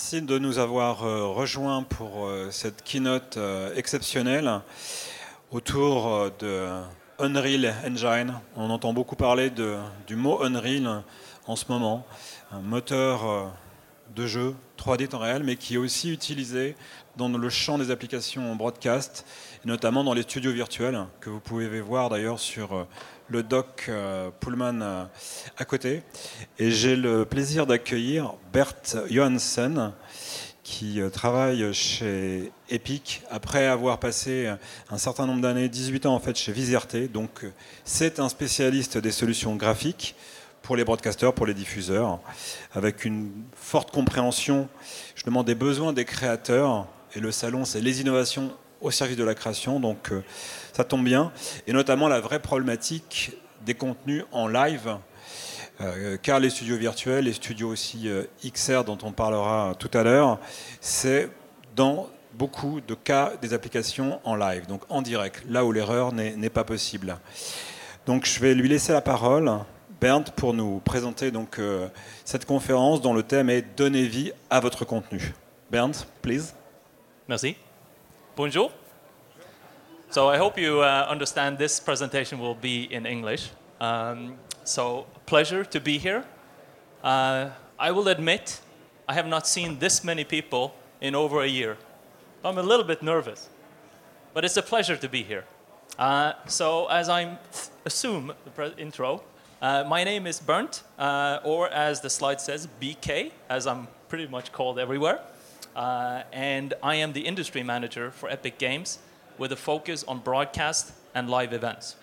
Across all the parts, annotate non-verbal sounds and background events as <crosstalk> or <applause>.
Merci de nous avoir euh, rejoints pour euh, cette keynote euh, exceptionnelle autour de Unreal Engine. On entend beaucoup parler du mot Unreal en ce moment, un moteur de jeu 3D temps réel, mais qui est aussi utilisé dans le champ des applications broadcast, notamment dans les studios virtuels, que vous pouvez voir d'ailleurs sur le doc euh, Pullman euh, à côté. Et j'ai le plaisir d'accueillir Bert Johansen, qui euh, travaille chez Epic après avoir passé un certain nombre d'années, 18 ans en fait chez Viserté. Donc c'est un spécialiste des solutions graphiques pour les broadcasters, pour les diffuseurs, avec une forte compréhension justement des besoins des créateurs. Et le salon, c'est les innovations au service de la création. Donc ça tombe bien, et notamment la vraie problématique des contenus en live, euh, car les studios virtuels, les studios aussi euh, XR dont on parlera tout à l'heure, c'est dans beaucoup de cas des applications en live, donc en direct, là où l'erreur n'est pas possible. Donc je vais lui laisser la parole, Bernd, pour nous présenter donc, euh, cette conférence dont le thème est Donner vie à votre contenu. Bernd, please. Merci. Bonjour. So I hope you uh, understand this presentation will be in English. Um, so pleasure to be here. Uh, I will admit I have not seen this many people in over a year. I'm a little bit nervous, but it's a pleasure to be here. Uh, so as I assume the intro, uh, my name is Bernd, uh, or as the slide says, BK, as I'm pretty much called everywhere. Uh, and I am the industry manager for Epic Games with a focus on broadcast and live events.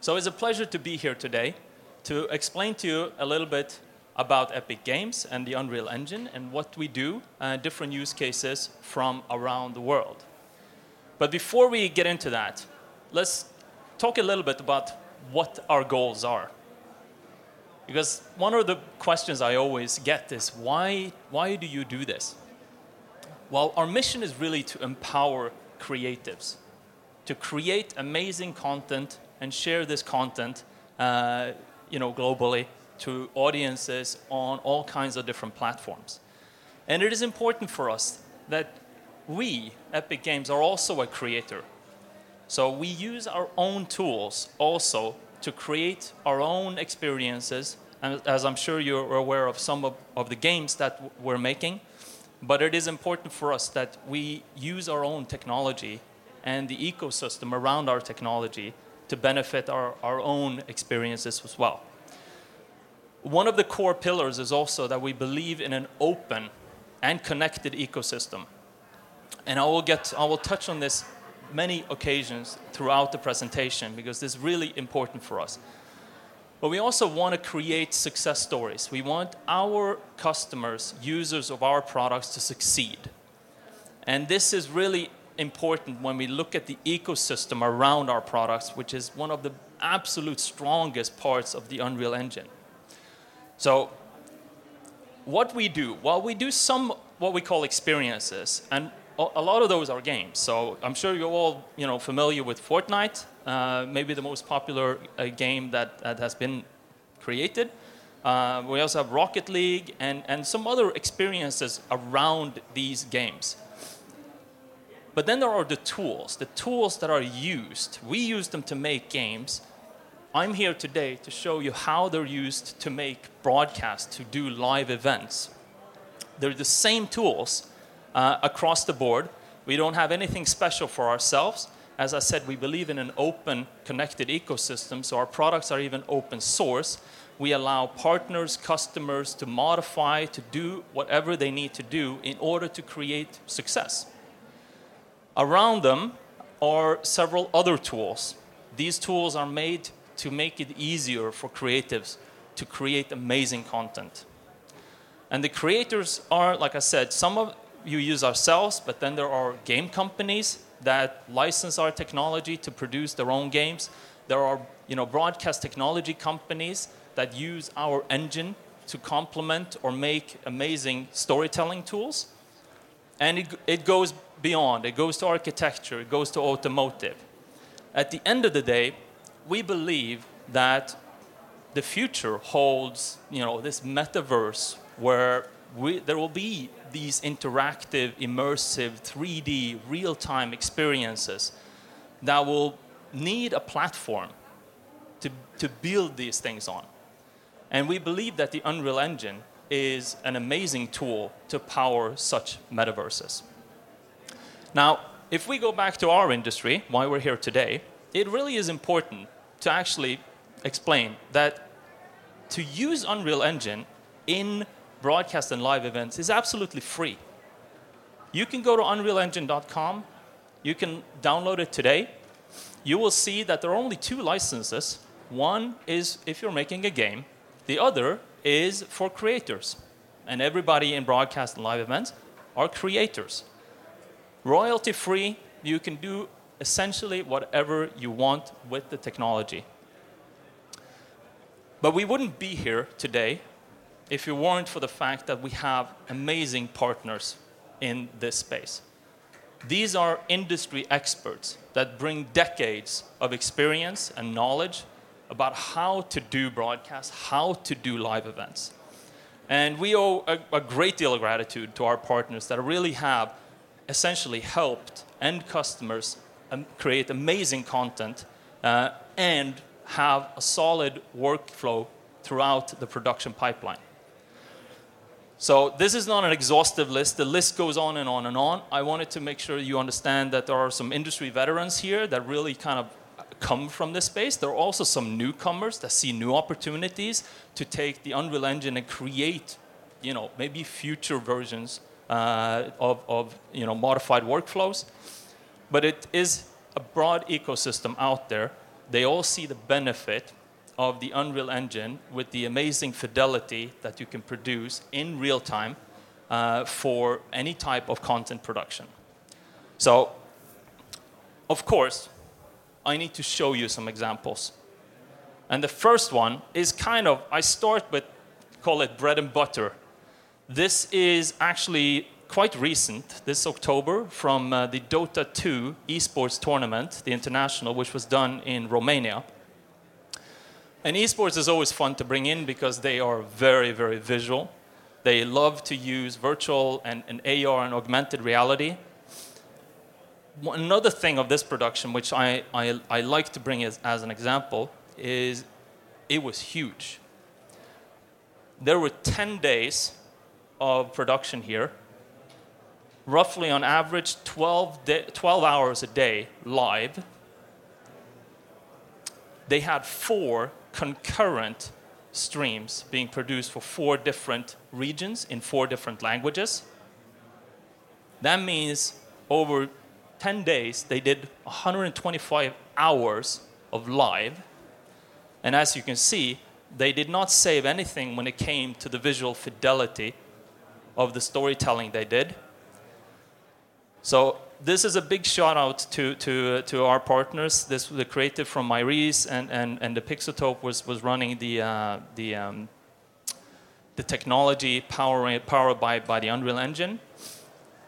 So it's a pleasure to be here today to explain to you a little bit about Epic Games and the Unreal Engine and what we do, uh, different use cases from around the world. But before we get into that, let's talk a little bit about what our goals are. Because one of the questions I always get is why, why do you do this? Well, our mission is really to empower creatives to create amazing content and share this content uh, you know, globally to audiences on all kinds of different platforms. And it is important for us that we, Epic Games, are also a creator. So we use our own tools also to create our own experiences, and as I'm sure you're aware of some of, of the games that we're making, but it is important for us that we use our own technology and the ecosystem around our technology to benefit our, our own experiences as well. One of the core pillars is also that we believe in an open and connected ecosystem. And I will, get, I will touch on this many occasions throughout the presentation because this is really important for us. But we also want to create success stories. We want our customers, users of our products, to succeed. And this is really important when we look at the ecosystem around our products, which is one of the absolute strongest parts of the Unreal Engine. So, what we do, well, we do some what we call experiences, and a lot of those are games. So I'm sure you're all you know familiar with Fortnite, maybe the most popular uh, game that, that has been created. Uh, we also have Rocket League and, and some other experiences around these games. But then there are the tools, the tools that are used. We use them to make games. I'm here today to show you how they're used to make broadcasts, to do live events. They're the same tools uh, across the board. We don't have anything special for ourselves. As I said, we believe in an open, connected ecosystem, so our products are even open source. We allow partners, customers to modify, to do whatever they need to do in order to create success. Around them are several other tools. These tools are made to make it easier for creatives to create amazing content. And the creators are, like I said, some of you use ourselves, but then there are game companies that license our technology to produce their own games. There are you know, broadcast technology companies that use our engine to complement or make amazing storytelling tools. And it, it goes beyond, it goes to architecture, it goes to automotive. At the end of the day, we believe that the future holds you know, this metaverse where we, there will be these interactive, immersive, 3D, real time experiences that will need a platform to, to build these things on. And we believe that the Unreal Engine is an amazing tool to power such metaverses. Now, if we go back to our industry, why we're here today, it really is important to actually explain that to use Unreal Engine in broadcast and live events is absolutely free. You can go to unrealengine.com, you can download it today. You will see that there are only two licenses. One is if you're making a game, the other is for creators. And everybody in broadcast and live events are creators. Royalty free, you can do essentially whatever you want with the technology. But we wouldn't be here today if it weren't for the fact that we have amazing partners in this space. These are industry experts that bring decades of experience and knowledge about how to do broadcasts, how to do live events. And we owe a, a, great deal of gratitude to our partners that really have essentially helped end customers um, create amazing content uh, and have a solid workflow throughout the production pipeline. So this is not an exhaustive list. The list goes on and on and on. I wanted to make sure you understand that there are some industry veterans here that really kind of come from this space. There are also some newcomers that see new opportunities to take the Unreal Engine and create, you know, maybe future versions uh, of, of, you know, modified workflows. But it is a broad ecosystem out there. They all see the benefit of the Unreal Engine with the amazing fidelity that you can produce in real time uh, for any type of content production. So, of course, I need to show you some examples. And the first one is kind of, I start with, call it bread and butter. This is actually quite recent, this October, from uh, the Dota 2 esports tournament, the international, which was done in Romania. And esports is always fun to bring in because they are very, very visual. They love to use virtual and, and AR and augmented reality. Another thing of this production, which I, I, I like to bring as, as an example, is it was huge. There were 10 days of production here, roughly on average 12, 12 hours a day live. They had four concurrent streams being produced for four different regions in four different languages. That means over 10 days, they did 125 hours of live. And as you can see, they did not save anything when it came to the visual fidelity of the storytelling they did. So this is a big shout out to, to, to our partners. This the creative from Myreze and, and, and the Pixotope was, was running the, uh, the, um, the technology powered, powered by, by the Unreal Engine.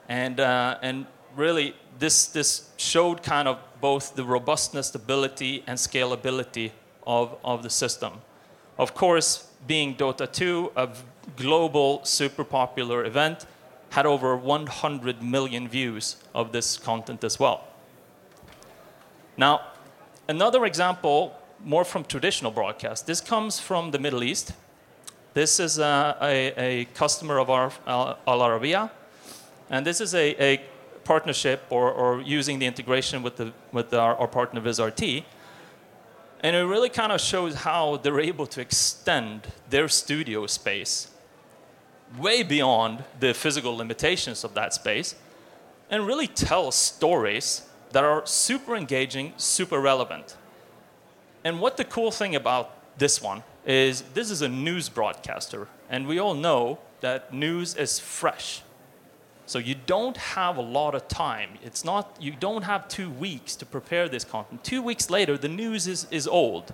And, uh, and really, this, this showed kind of both the robustness, stability, and scalability of, of the system. Of course, being Dota 2, a global, super popular event, had over 100 million views of this content as well. Now, another example, more from traditional broadcast, this comes from the Middle East. This is a, a, a customer of our uh, Al Arabiya, and this is a, a partnership or, or, using the integration with, the, with our, our partner VizRT. And it really kind of shows how they're able to extend their studio space way beyond the physical limitations of that space and really tell stories that are super engaging, super relevant. And what the cool thing about this one is this is a news broadcaster, and we all know that news is fresh. So you don't have a lot of time. It's not you don't have 2 weeks to prepare this content. 2 weeks later the news is is old.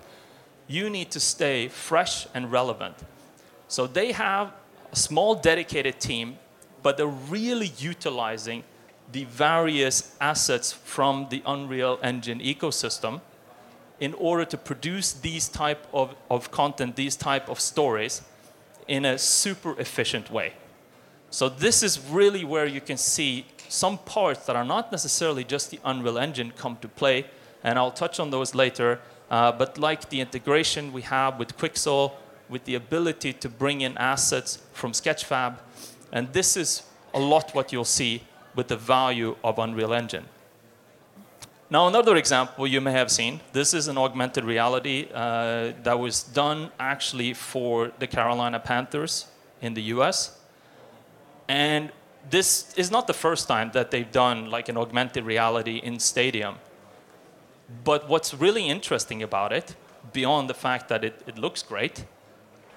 You need to stay fresh and relevant. So they have a small dedicated team, but they're really utilizing the various assets from the Unreal Engine ecosystem in order to produce these type of, of content, these type of stories in a super efficient way. So this is really where you can see some parts that are not necessarily just the Unreal Engine come to play, and I'll touch on those later. Uh, but like the integration we have with Quixel, with the ability to bring in assets from Sketchfab, and this is a lot what you'll see with the value of Unreal Engine. Now, another example you may have seen. This is an augmented reality uh, that was done actually for the Carolina Panthers in the US. And this is not the first time that they've done like an augmented reality in stadium. But what's really interesting about it, beyond the fact that it, it looks great,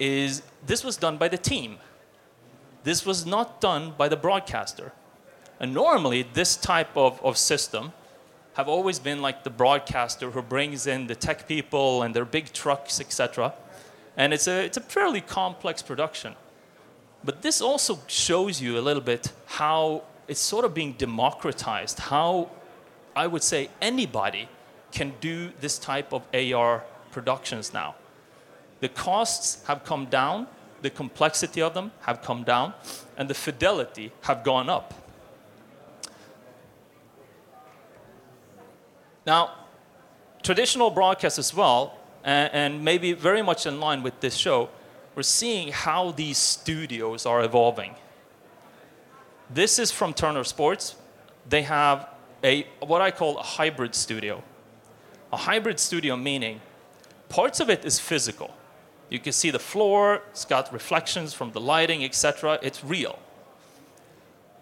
is this was done by the team. This was not done by the broadcaster. And normally, this type of, of system have always been like the broadcaster who brings in the tech people and their big trucks, etc. And it's a, it's a fairly complex production. But this also shows you a little bit how it's sort of being democratized, how I would say anybody can do this type of AR productions now. The costs have come down, the complexity of them have come down, and the fidelity have gone up. Now, traditional broadcast as well, and, maybe very much in line with this show, we're seeing how these studios are evolving. This is from Turner Sports. They have a what I call a hybrid studio. A hybrid studio meaning parts of it is physical. You can see the floor, it's got reflections from the lighting, etc. It's real.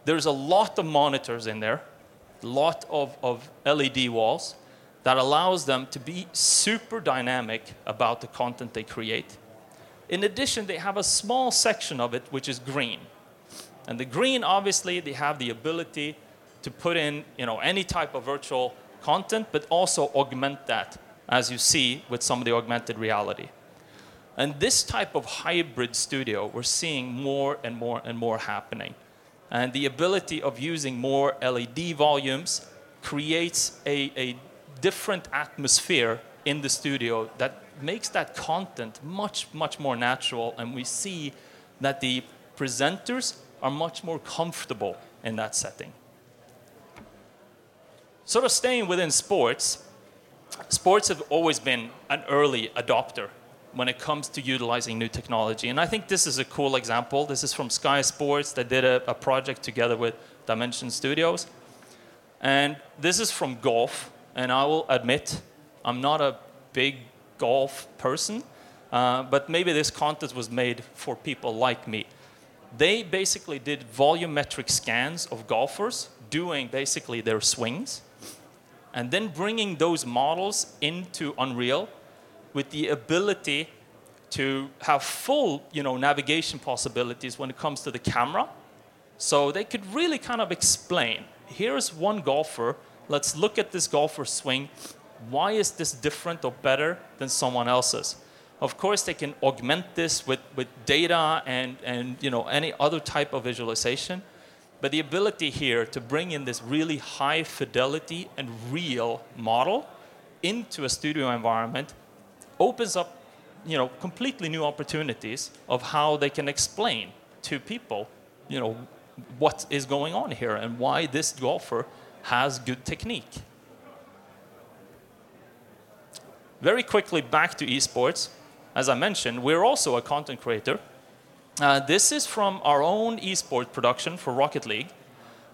There's a lot of monitors in there, a lot of, of LED walls that allows them to be super dynamic about the content they create. In addition, they have a small section of it which is green. And the green, obviously, they have the ability to put in you know, any type of virtual content, but also augment that, as you see with some of the augmented reality. And this type of hybrid studio, we're seeing more and more and more happening. And the ability of using more LED volumes creates a, a different atmosphere in the studio that makes that content much, much more natural. And we see that the presenters are much more comfortable in that setting. Sort of staying within sports, sports have always been an early adopter when it comes to utilizing new technology. And I think this is a cool example. This is from Sky Sports that did a, a project together with Dimension Studios. And this is from golf. And I will admit, I'm not a big golf person, uh, but maybe this content was made for people like me. They basically did volumetric scans of golfers doing basically their swings, and then bringing those models into Unreal with the ability to have full you know, navigation possibilities when it comes to the camera. So they could really kind of explain here's one golfer, let's look at this golfer swing why is this different or better than someone else's? Of course, they can augment this with, with data and, and you know, any other type of visualization. But the ability here to bring in this really high fidelity and real model into a studio environment opens up you know, completely new opportunities of how they can explain to people you know, what is going on here and why this golfer has good technique. Very quickly back to esports. As I mentioned, we're also a content creator. Uh, this is from our own esports production for Rocket League,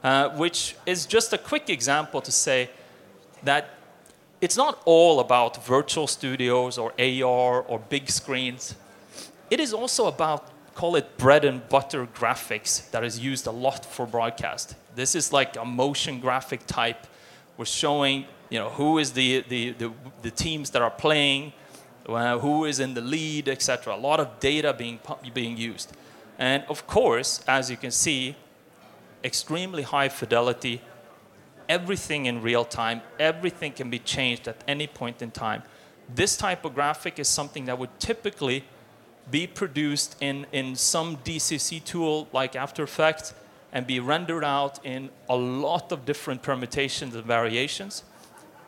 uh, which is just a quick example to say that it's not all about virtual studios or AR or big screens. It is also about, call it bread and butter graphics that is used a lot for broadcast. This is like a motion graphic type. We're showing you know, who is the, the, the, the teams that are playing, uh, who is in the lead, etc. A lot of data being, being used. And of course, as you can see, extremely high fidelity, everything in real time, everything can be changed at any point in time. This type of graphic is something that would typically be produced in, in some DCC tool like After Effects and be rendered out in a lot of different permutations and variations.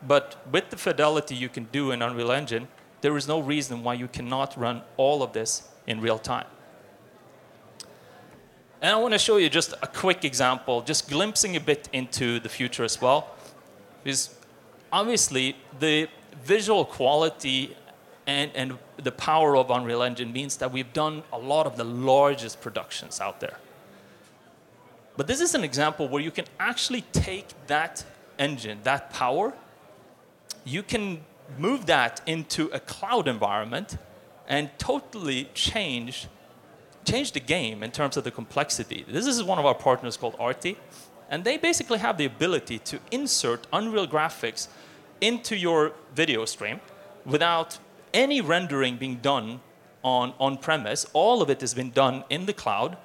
But with the fidelity you can do in Unreal Engine, there is no reason why you cannot run all of this in real time. And I want to show you just a quick example, just glimpsing a bit into the future as well. Because obviously, the visual quality and, and the power of Unreal Engine means that we've done a lot of the largest productions out there. But this is an example where you can actually take that engine, that power, you can move that into a cloud environment and totally change change the game in terms of the complexity. This is one of our partners called Arty, and they basically have the ability to insert Unreal graphics into your video stream without any rendering being done on on premise. All of it has been done in the cloud,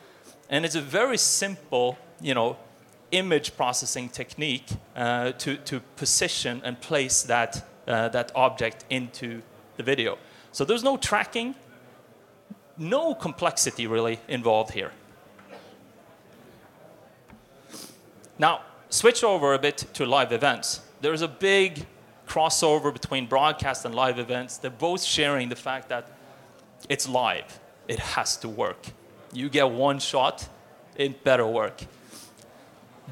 and it's a very simple, you know, image processing technique uh, to to position and place that uh, that object into the video. So there's no tracking, no complexity really involved here. Now, switch over a bit to live events. There's a big crossover between broadcast and live events. They're both sharing the fact that it's live, it has to work. You get one shot, it better work.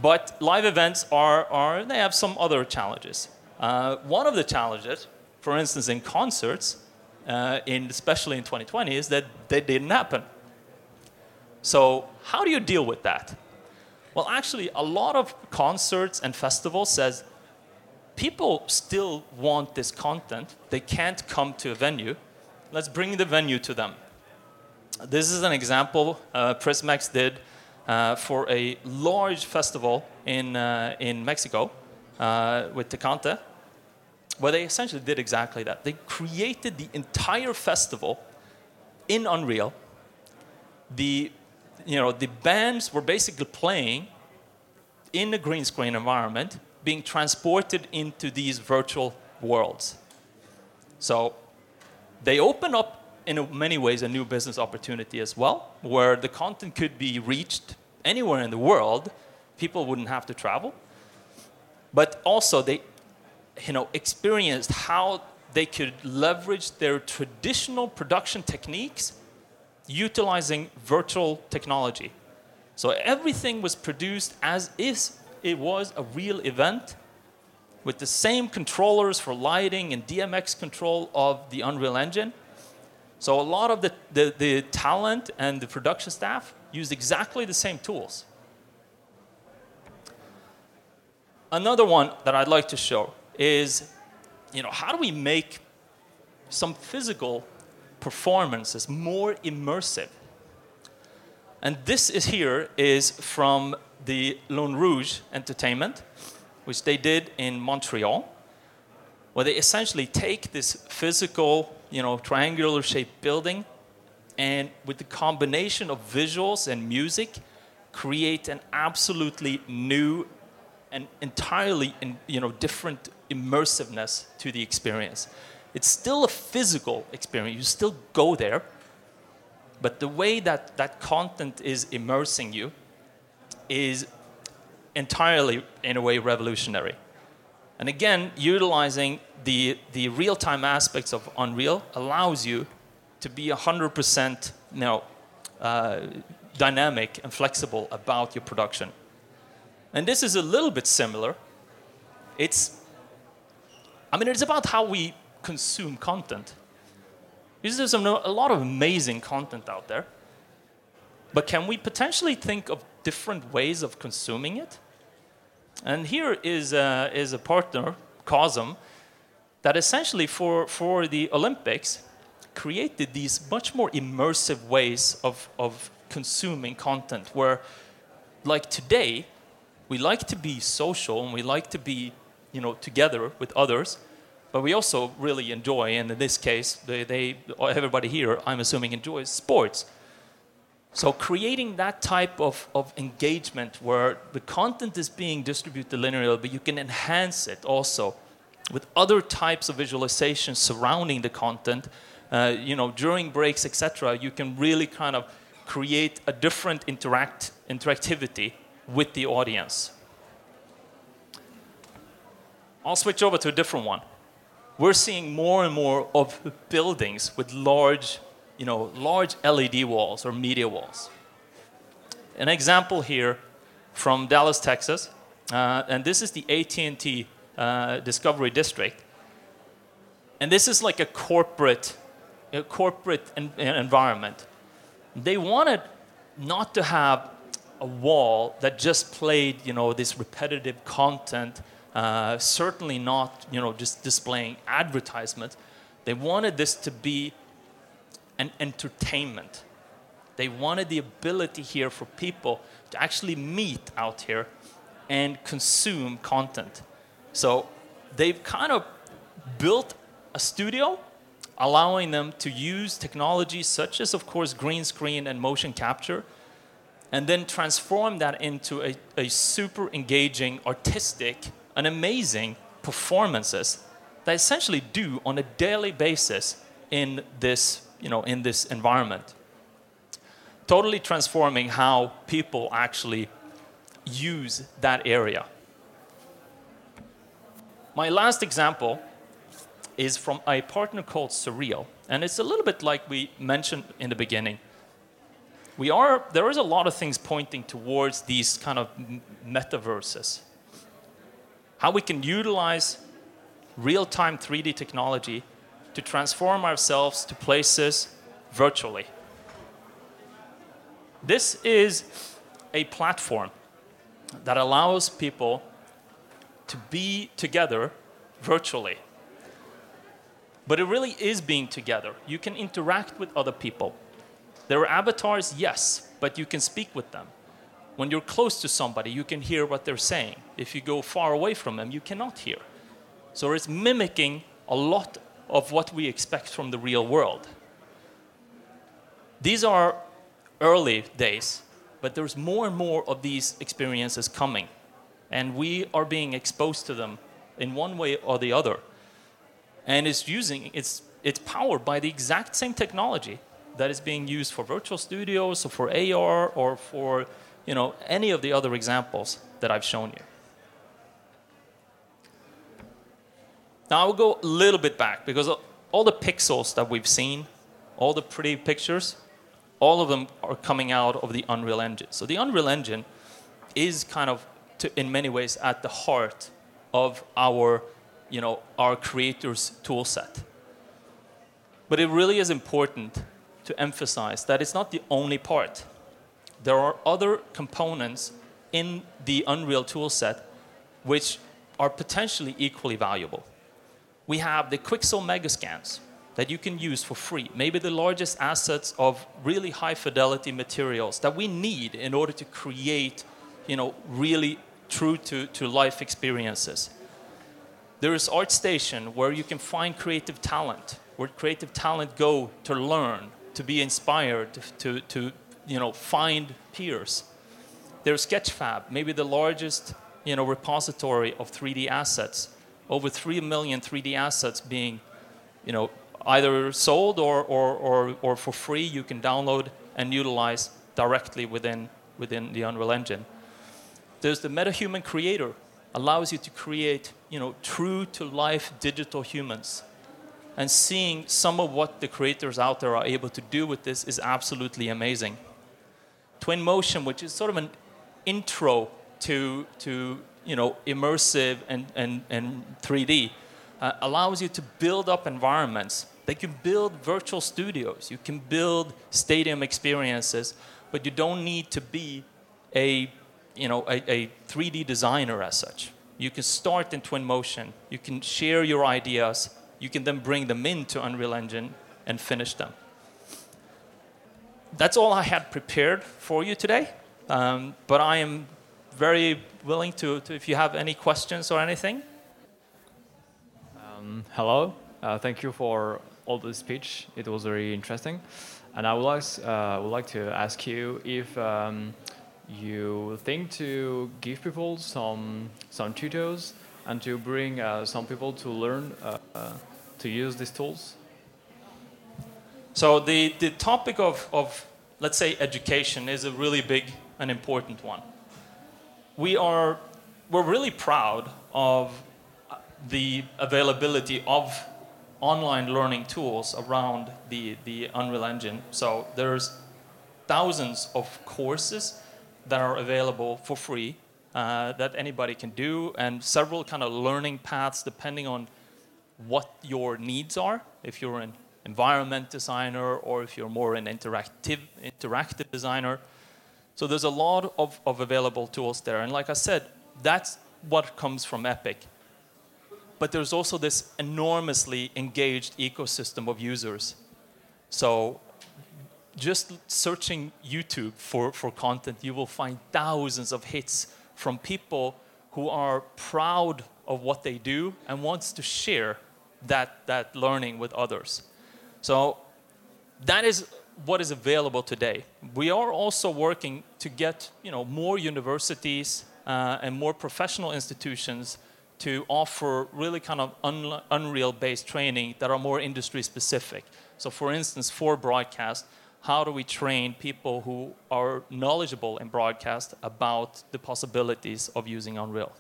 But live events are, are they have some other challenges. Uh, one of the challenges, for instance, in concerts, uh, in, especially in 2020, is that they didn't happen. So, how do you deal with that? Well, actually, a lot of concerts and festivals says people still want this content. They can't come to a venue. Let's bring the venue to them. This is an example uh, Prismax did uh, for a large festival in, uh, in Mexico uh, with Tecate where they essentially did exactly that. They created the entire festival in Unreal. The, you know, the bands were basically playing in a green screen environment, being transported into these virtual worlds. So they open up, in many ways, a new business opportunity as well, where the content could be reached anywhere in the world. People wouldn't have to travel. But also, they you know, experienced how they could leverage their traditional production techniques utilizing virtual technology. So everything was produced as if it was a real event with the same controllers for lighting and DMX control of the Unreal Engine. So a lot of the, the, the talent and the production staff used exactly the same tools. Another one that I'd like to show is, you know, how do we make some physical performances more immersive? And this is here is from the Lune Rouge Entertainment, which they did in Montreal, where they essentially take this physical, you know, triangular shaped building and with the combination of visuals and music, create an absolutely new and entirely you know, different immersiveness to the experience. It's still a physical experience. You still go there, but the way that that content is immersing you is entirely, in a way, revolutionary. And again, utilizing the, the real time aspects of Unreal allows you to be 100% you know, uh, dynamic and flexible about your production. And this is a little bit similar. It's I mean, it's about how we consume content. There's a lot of amazing content out there. But can we potentially think of different ways of consuming it? And here is a, is a partner, Cosm, that essentially for, for the Olympics created these much more immersive ways of, of consuming content where, like today, we like to be social and we like to be you know, together with others, but we also really enjoy, and in this case, they, they, everybody here, I'm assuming, enjoys sports. So creating that type of, of engagement where the content is being distributed linearly, but you can enhance it also with other types of visualization surrounding the content, uh, you know, during breaks, etc., you can really kind of create a different interact, interactivity with the audience. I'll switch over to a different one. We're seeing more and more of buildings with large, you know, large LED walls or media walls. an example here from Dallas, Texas, uh, and this is the AT&T uh, Discovery District. And this is like a corporate, a corporate en- environment. They wanted not to have a wall that just played, you know, this repetitive content. Uh, certainly not, you know, just displaying advertisements. They wanted this to be an entertainment. They wanted the ability here for people to actually meet out here and consume content. So they've kind of built a studio allowing them to use technologies such as, of course, green screen and motion capture, and then transform that into a, a super engaging, artistic, and amazing performances that essentially do on a daily basis in this, you know, in this environment. Totally transforming how people actually use that area. My last example is from a partner called Surreal. And it's a little bit like we mentioned in the beginning. We are, there is a lot of things pointing towards these kind of metaverses. How we can utilize real time 3D technology to transform ourselves to places virtually. This is a platform that allows people to be together virtually. But it really is being together. You can interact with other people. There are avatars, yes, but you can speak with them. When you're close to somebody, you can hear what they're saying. If you go far away from them, you cannot hear. So it's mimicking a lot of what we expect from the real world. These are early days, but there's more and more of these experiences coming. And we are being exposed to them in one way or the other and it's using it's it's powered by the exact same technology that is being used for virtual studios or for AR or for you know any of the other examples that I've shown you. Now I will go a little bit back because all the pixels that we've seen, all the pretty pictures, all of them are coming out of the Unreal Engine. So the Unreal Engine is kind of, to, in many ways, at the heart of our you know, our creators tool set. But it really is important to emphasize that it's not the only part. There are other components in the Unreal toolset which are potentially equally valuable. We have the Quixel Megascans that you can use for free, maybe the largest assets of really high fidelity materials that we need in order to create, you know, really true to, to life experiences. There is ArtStation where you can find creative talent, where creative talent go to learn, to be inspired, to, to you know, find peers. There's Sketchfab, maybe the largest you know, repository of 3D assets. Over 3 million 3D assets being you know, either sold or, or, or, or for free you can download and utilize directly within, within the Unreal Engine. There's the MetaHuman Creator, allows you to create you know, true to life digital humans. And seeing some of what the creators out there are able to do with this is absolutely amazing. Twinmotion, which is sort of an intro to, to you know, immersive and, and, and 3D, uh, allows you to build up environments. They can build virtual studios, you can build stadium experiences, but you don't need to be a you know, a, a 3D designer as such. You can start in Twinmotion. You can share your ideas. You can then bring them into Unreal Engine and finish them. That's all I had prepared for you today. Um, but I am very willing to, to, if you have any questions or anything. Um, hello. Uh, thank you for all the speech. It was very interesting. And I would like, uh, would like to ask you if um, you think to give people some some tutors and to bring uh, some people to learn uh, to use these tools? So the, the topic of, of, let's say, education is a really big and important one. We are, we're really proud of the availability of online learning tools around the, the Unreal Engine. So there's thousands of courses that are available for free uh, that anybody can do, and several kind of learning paths depending on what your needs are. If you're an environment designer or if you're more an interactive interactive designer. So there's a lot of, of available tools there. And like I said, that's what comes from Epic. But there's also this enormously engaged ecosystem of users. So just searching YouTube for, for content, you will find thousands of hits from people who are proud of what they do and wants to share that, that learning with others. So that is what is available today. We are also working to get you know, more universities uh, and more professional institutions to offer really kind of un Unreal-based training that are more industry-specific. So for instance, for broadcast, how do we train people who are knowledgeable in broadcast about the possibilities of using Unreal?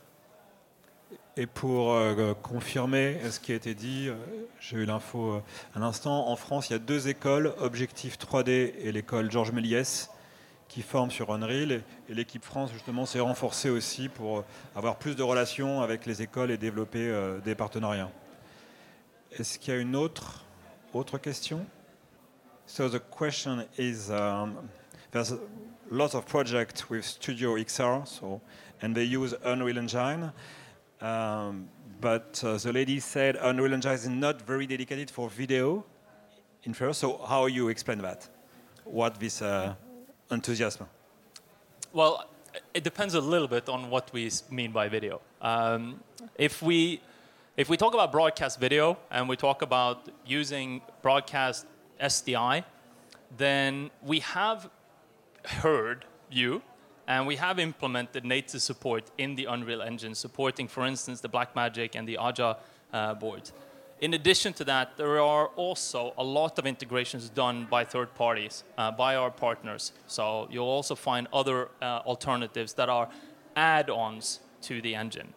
Et pour euh, confirmer ce qui a été dit, euh, j'ai eu l'info euh, à l'instant, en France, il y a deux écoles, Objectif 3D et l'école Georges Méliès, qui forment sur Unreal. Et, l'équipe France, justement, s'est renforcée aussi pour avoir plus de relations avec les écoles et développer euh, des partenariats. Est-ce qu'il y a une autre, autre question? So the question is, um, there's lots of projects with Studio XR, so, and they use Unreal Engine. Um, but uh, the lady said Unreal Engine is not very dedicated for video in first. So how you explain that? What this uh, enthusiasm? Well, it depends a little bit on what we mean by video. Um, if we if we talk about broadcast video and we talk about using broadcast SDI, then we have heard you and we have implemented native support in the Unreal Engine, supporting, for instance, the Blackmagic and the Aja uh, boards. In addition to that, there are also a lot of integrations done by third parties, uh, by our partners. So you'll also find other uh, alternatives that are add-ons to the engine.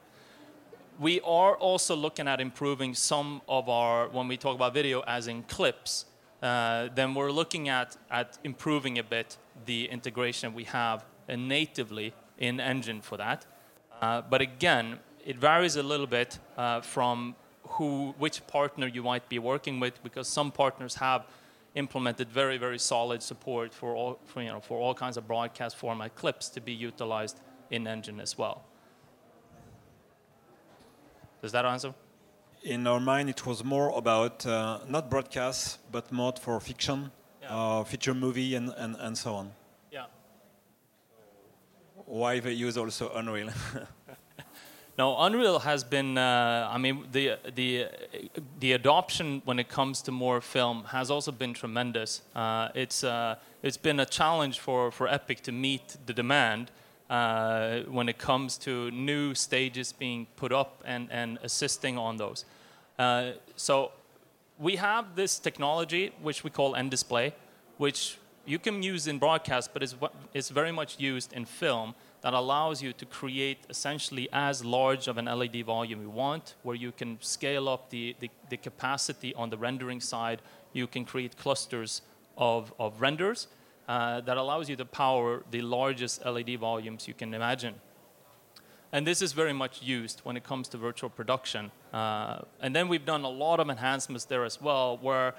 We are also looking at improving some of our, when we talk about video as in clips, uh, then we're looking at, at improving a bit the integration we have natively in engine for that. Uh, but again, it varies a little bit uh, from who, which partner you might be working with, because some partners have implemented very, very solid support for all, for, you know, for all kinds of broadcast format clips to be utilized in engine as well. Does that answer? In our mind, it was more about uh, not broadcast, but more for fiction, yeah. uh, feature movie, and, and, and so on why they use also Unreal? <laughs> now, Unreal has been. Uh, I mean, the the the adoption when it comes to more film has also been tremendous. Uh, it's uh, it's been a challenge for for Epic to meet the demand. Uh, when it comes to new stages being put up and, and assisting on those. Uh, so we have this technology which we call nDisplay, which you can use in broadcast, but it's, it's very much used in film that allows you to create essentially as large of an LED volume you want, where you can scale up the, the, the capacity on the rendering side. You can create clusters of, of renders uh, that allows you to power the largest LED volumes you can imagine. And this is very much used when it comes to virtual production. Uh, and then we've done a lot of enhancements there as well, where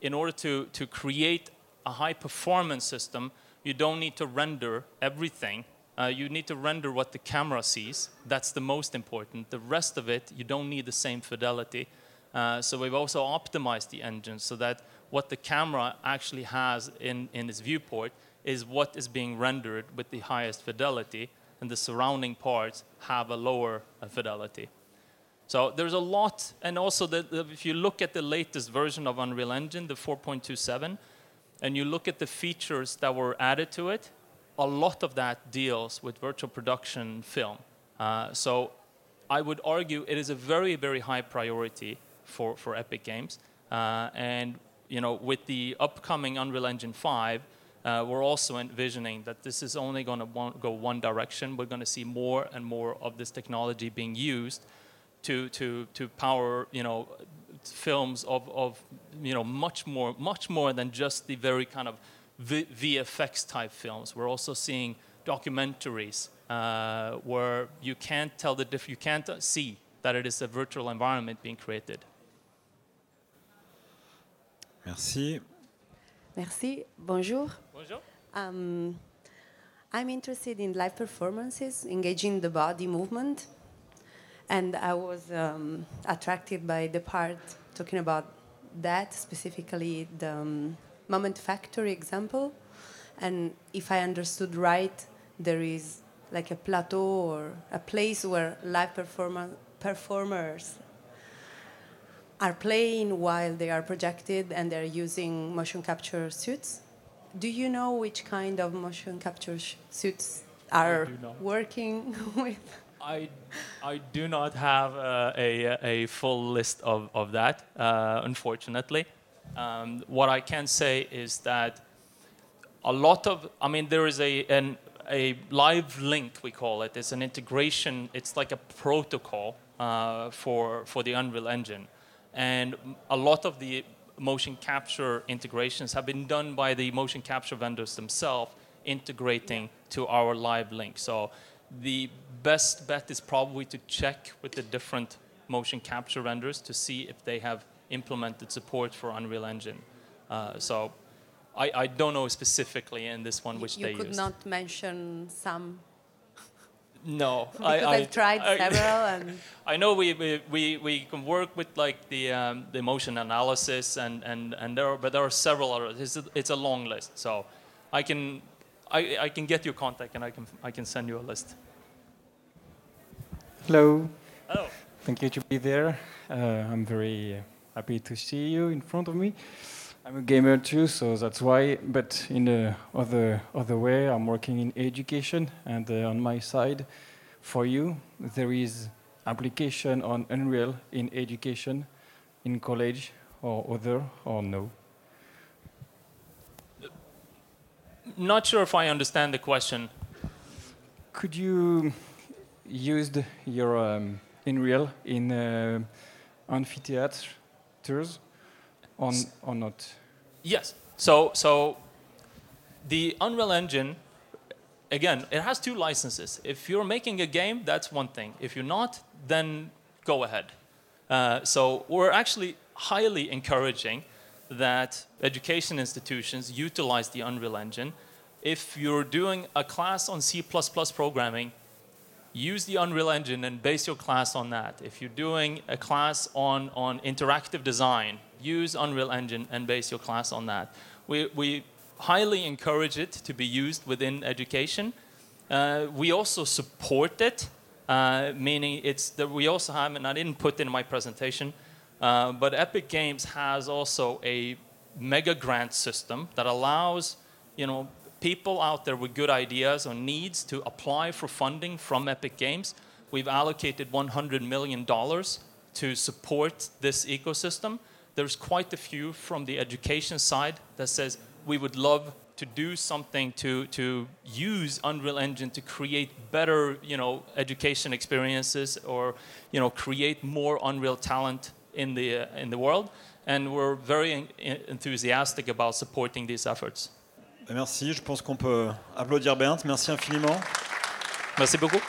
in order to, to create a high performance system, you don't need to render everything. Uh, you need to render what the camera sees. That's the most important. The rest of it, you don't need the same fidelity. Uh, so we've also optimized the engine so that what the camera actually has in, in its viewport is what is being rendered with the highest fidelity, and the surrounding parts have a lower uh, fidelity. So there's a lot, and also the, the, if you look at the latest version of Unreal Engine, the 4.27, and you look at the features that were added to it, a lot of that deals with virtual production film. Uh, so I would argue it is a very, very high priority for, for Epic Games. Uh, and you know, with the upcoming Unreal Engine 5, uh, we're also envisioning that this is only going to go one direction. We're going to see more and more of this technology being used to, to, to power you know, films of, of you know, much more, much more than just the very kind of v- VFX type films. We're also seeing documentaries uh, where you can't tell the diff- you can't see that it is a virtual environment being created. Merci. Merci. Bonjour. Bonjour. Um, I'm interested in live performances, engaging the body movement, and I was um, attracted by the part talking about that, specifically the um, Moment Factory example. And if I understood right, there is like a plateau or a place where live performa- performers are playing while they are projected and they're using motion capture suits. Do you know which kind of motion capture suits are working <laughs> with? I, I do not have uh, a, a full list of, of that, uh, unfortunately. Um, what I can say is that a lot of, I mean, there is a, an, a live link, we call it. It's an integration, it's like a protocol uh, for, for the Unreal Engine. And a lot of the motion capture integrations have been done by the motion capture vendors themselves integrating to our live link. So the best bet is probably to check with the different motion capture vendors to see if they have implemented support for Unreal Engine. Uh, so I, I don't know specifically in this one which you they could use. not mention some no, <laughs> I, have tried I- several and <laughs> I know we, we, we, we can work with like the, um, the motion analysis and, and, and there are, but there are several others. It's a, it's a long list. So I can, I, I can get your contact and I can, I can send you a list. Hello, Oh, thank you to be there. Uh, I'm very happy to see you in front of me. I'm a gamer too, so that's why. But in the other other way, I'm working in education, and uh, on my side, for you, there is application on Unreal in education, in college or other or no. Not sure if I understand the question. Could you use the- your um, Unreal in uh, amphitheaters, on or not? Yes. So, so the Unreal Engine, again, it has two licenses. If you're making a game, that's one thing. If you're not, then go ahead. Uh, so we're actually highly encouraging that education institutions utilize the Unreal Engine. If you're doing a class on C++ programming, use the Unreal Engine and base your class on that. If you're doing a class on, on interactive design, use Unreal Engine and base your class on that. We, we highly encourage it to be used within education. Uh, we also support it, uh, meaning it's that we also have, and I didn't put in my presentation, uh, but Epic Games has also a mega grant system that allows, you know, people out there with good ideas or needs to apply for funding from Epic Games. We've allocated $100 million to support this ecosystem. There's quite a few from the education side that says we would love to do something to, to use Unreal Engine to create better, you know, education experiences or, you know, create more Unreal talent in the, uh, in the world. And we're very en- en- enthusiastic about supporting these efforts. Merci. Je pense qu'on peut applaudir Bernd. Merci infiniment. Merci beaucoup.